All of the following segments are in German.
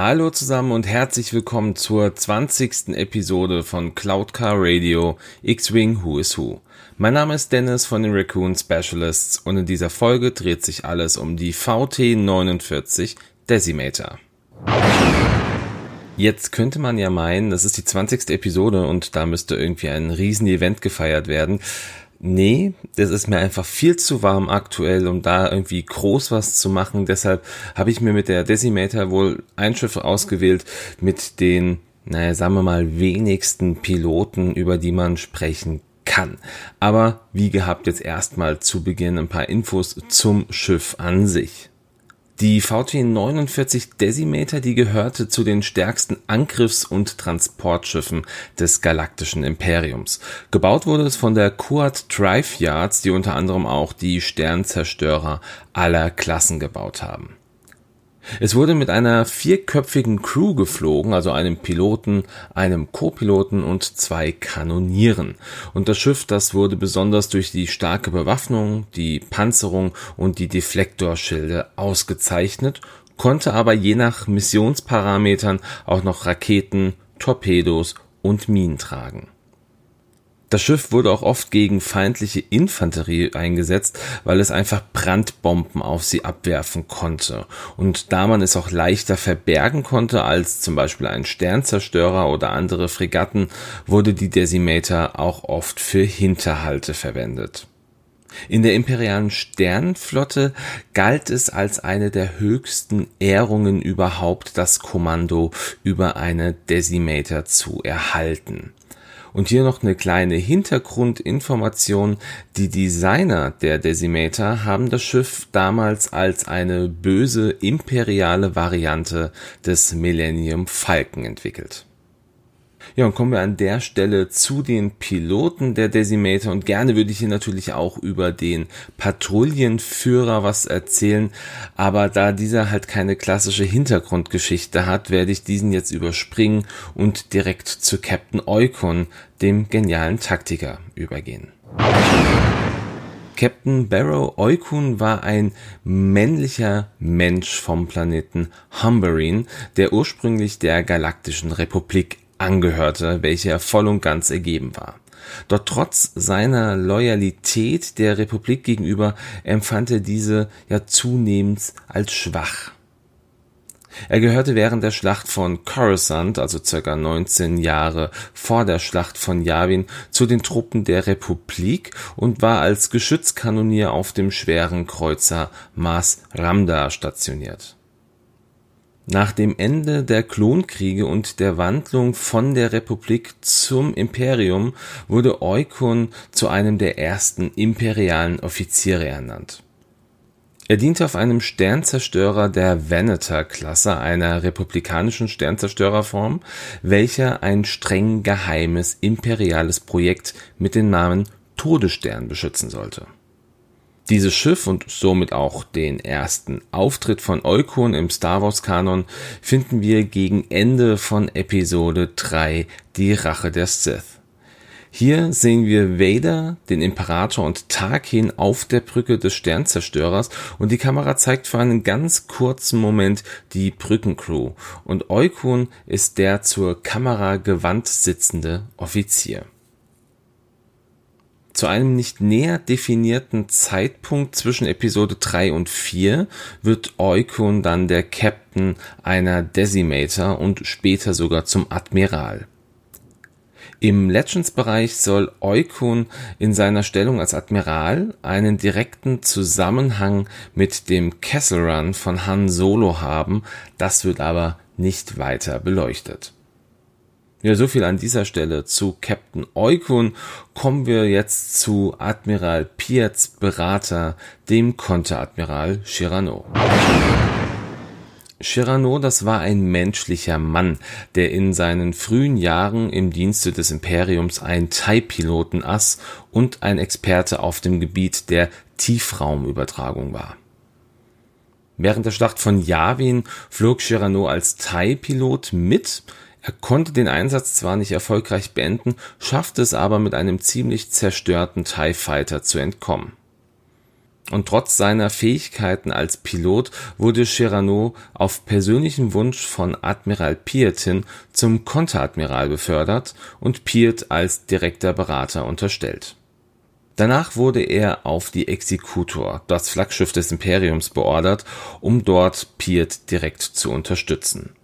Hallo zusammen und herzlich willkommen zur 20. Episode von Cloud Car Radio X-Wing Who is Who. Mein Name ist Dennis von den Raccoon Specialists und in dieser Folge dreht sich alles um die VT49 Decimator. Jetzt könnte man ja meinen, das ist die 20. Episode und da müsste irgendwie ein Riesen-Event gefeiert werden. Nee, das ist mir einfach viel zu warm aktuell, um da irgendwie groß was zu machen. Deshalb habe ich mir mit der Decimator wohl ein Schiff ausgewählt mit den, naja, sagen wir mal, wenigsten Piloten, über die man sprechen kann. Aber wie gehabt jetzt erstmal zu Beginn ein paar Infos zum Schiff an sich. Die VT-49 Decimator, die gehörte zu den stärksten Angriffs- und Transportschiffen des galaktischen Imperiums. Gebaut wurde es von der Quad Drive Yards, die unter anderem auch die Sternzerstörer aller Klassen gebaut haben. Es wurde mit einer vierköpfigen Crew geflogen, also einem Piloten, einem Co-Piloten und zwei Kanonieren. Und das Schiff, das wurde besonders durch die starke Bewaffnung, die Panzerung und die Deflektorschilde ausgezeichnet, konnte aber je nach Missionsparametern auch noch Raketen, Torpedos und Minen tragen. Das Schiff wurde auch oft gegen feindliche Infanterie eingesetzt, weil es einfach Brandbomben auf sie abwerfen konnte. Und da man es auch leichter verbergen konnte als zum Beispiel ein Sternzerstörer oder andere Fregatten, wurde die Decimator auch oft für Hinterhalte verwendet. In der imperialen Sternflotte galt es als eine der höchsten Ehrungen überhaupt, das Kommando über eine Decimator zu erhalten. Und hier noch eine kleine Hintergrundinformation. Die Designer der Decimator haben das Schiff damals als eine böse imperiale Variante des Millennium Falcon entwickelt. Ja, und kommen wir an der Stelle zu den Piloten der Decimator und gerne würde ich hier natürlich auch über den Patrouillenführer was erzählen, aber da dieser halt keine klassische Hintergrundgeschichte hat, werde ich diesen jetzt überspringen und direkt zu Captain Eukon, dem genialen Taktiker, übergehen. Captain Barrow Eukun war ein männlicher Mensch vom Planeten Humberine, der ursprünglich der Galaktischen Republik angehörte, welcher voll und ganz ergeben war. Doch trotz seiner Loyalität der Republik gegenüber empfand er diese ja zunehmend als schwach. Er gehörte während der Schlacht von Coruscant, also circa 19 Jahre vor der Schlacht von Yavin, zu den Truppen der Republik und war als Geschützkanonier auf dem schweren Kreuzer Mars Ramda stationiert. Nach dem Ende der Klonkriege und der Wandlung von der Republik zum Imperium wurde Eukon zu einem der ersten imperialen Offiziere ernannt. Er diente auf einem Sternzerstörer der Venator-Klasse, einer republikanischen Sternzerstörerform, welcher ein streng geheimes imperiales Projekt mit dem Namen Todesstern beschützen sollte dieses Schiff und somit auch den ersten Auftritt von Eukon im Star Wars Kanon finden wir gegen Ende von Episode 3 Die Rache der Sith. Hier sehen wir Vader, den Imperator und Tarkin auf der Brücke des Sternzerstörers und die Kamera zeigt für einen ganz kurzen Moment die Brückencrew und Eukon ist der zur Kamera gewandt sitzende Offizier. Zu einem nicht näher definierten Zeitpunkt zwischen Episode 3 und 4 wird Eukon dann der Captain einer Decimator und später sogar zum Admiral. Im Legends-Bereich soll Eukon in seiner Stellung als Admiral einen direkten Zusammenhang mit dem Kessel Run von Han Solo haben, das wird aber nicht weiter beleuchtet. Ja, so viel an dieser Stelle zu Captain Eukun. Kommen wir jetzt zu Admiral Piets Berater, dem Konteradmiral Chirano. Chirano, das war ein menschlicher Mann, der in seinen frühen Jahren im Dienste des Imperiums ein TIE-Piloten ass und ein Experte auf dem Gebiet der Tiefraumübertragung war. Während der Schlacht von Yavin flog Chirano als TIE-Pilot mit, er konnte den Einsatz zwar nicht erfolgreich beenden, schaffte es aber mit einem ziemlich zerstörten TIE Fighter zu entkommen. Und trotz seiner Fähigkeiten als Pilot wurde Chirano auf persönlichen Wunsch von Admiral Pietin zum Konteradmiral befördert und Piet als direkter Berater unterstellt. Danach wurde er auf die Executor, das Flaggschiff des Imperiums, beordert, um dort Piet direkt zu unterstützen.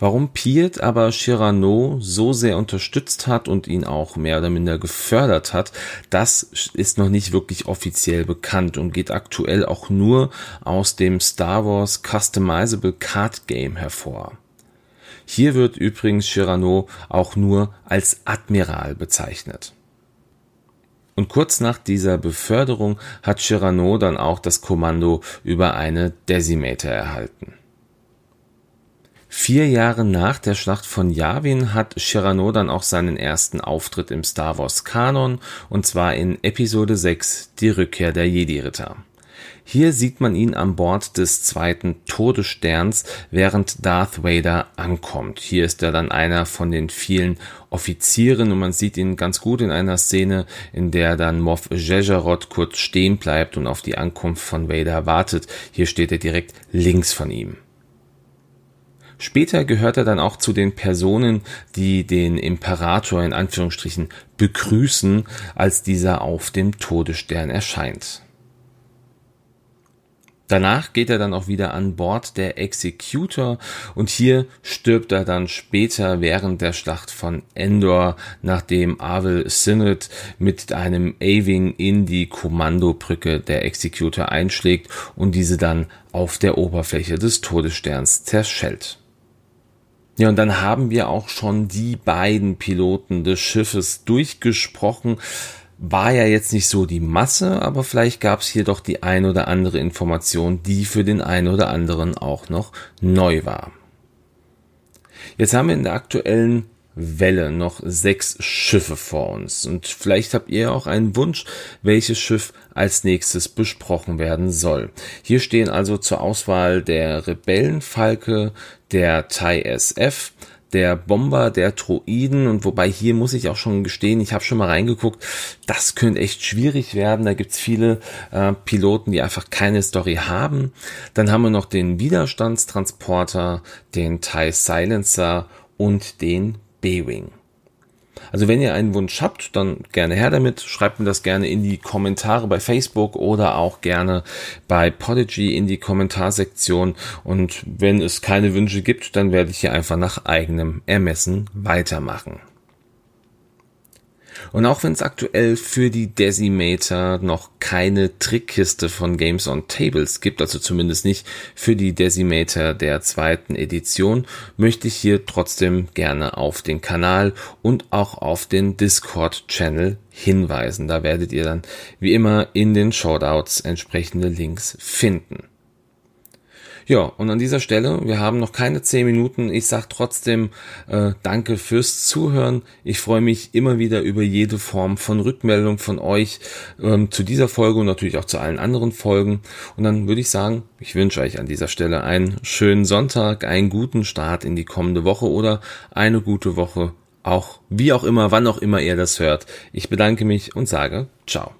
Warum Piet aber Chirano so sehr unterstützt hat und ihn auch mehr oder minder gefördert hat, das ist noch nicht wirklich offiziell bekannt und geht aktuell auch nur aus dem Star Wars Customizable Card Game hervor. Hier wird übrigens Chirano auch nur als Admiral bezeichnet. Und kurz nach dieser Beförderung hat Chirano dann auch das Kommando über eine Decimator erhalten. Vier Jahre nach der Schlacht von Yavin hat Cyrano dann auch seinen ersten Auftritt im Star Wars Kanon, und zwar in Episode 6, die Rückkehr der Jedi-Ritter. Hier sieht man ihn an Bord des zweiten Todessterns, während Darth Vader ankommt. Hier ist er dann einer von den vielen Offizieren und man sieht ihn ganz gut in einer Szene, in der dann Moff Jejarot kurz stehen bleibt und auf die Ankunft von Vader wartet. Hier steht er direkt links von ihm. Später gehört er dann auch zu den Personen, die den Imperator in Anführungsstrichen begrüßen, als dieser auf dem Todesstern erscheint. Danach geht er dann auch wieder an Bord der Executor und hier stirbt er dann später während der Schlacht von Endor, nachdem Avel Synod mit einem A-Wing in die Kommandobrücke der Executor einschlägt und diese dann auf der Oberfläche des Todessterns zerschellt. Ja, und dann haben wir auch schon die beiden Piloten des Schiffes durchgesprochen. War ja jetzt nicht so die Masse, aber vielleicht gab es hier doch die ein oder andere Information, die für den einen oder anderen auch noch neu war. Jetzt haben wir in der aktuellen Welle noch sechs Schiffe vor uns. Und vielleicht habt ihr auch einen Wunsch, welches Schiff als nächstes besprochen werden soll. Hier stehen also zur Auswahl der Rebellenfalke, der Thai SF, der Bomber der Droiden und wobei hier muss ich auch schon gestehen, ich habe schon mal reingeguckt, das könnte echt schwierig werden. Da gibt's viele äh, Piloten, die einfach keine Story haben. Dann haben wir noch den Widerstandstransporter, den TIE Silencer und den B-Wing. Also wenn ihr einen Wunsch habt, dann gerne her damit. Schreibt mir das gerne in die Kommentare bei Facebook oder auch gerne bei Podigy in die Kommentarsektion. Und wenn es keine Wünsche gibt, dann werde ich hier einfach nach eigenem Ermessen weitermachen. Und auch wenn es aktuell für die Decimator noch keine Trickkiste von Games on Tables gibt, also zumindest nicht für die Decimator der zweiten Edition, möchte ich hier trotzdem gerne auf den Kanal und auch auf den Discord-Channel hinweisen. Da werdet ihr dann wie immer in den Shoutouts entsprechende Links finden. Ja, und an dieser Stelle, wir haben noch keine zehn Minuten. Ich sage trotzdem äh, danke fürs Zuhören. Ich freue mich immer wieder über jede Form von Rückmeldung von euch ähm, zu dieser Folge und natürlich auch zu allen anderen Folgen. Und dann würde ich sagen, ich wünsche euch an dieser Stelle einen schönen Sonntag, einen guten Start in die kommende Woche oder eine gute Woche, auch wie auch immer, wann auch immer ihr das hört. Ich bedanke mich und sage ciao.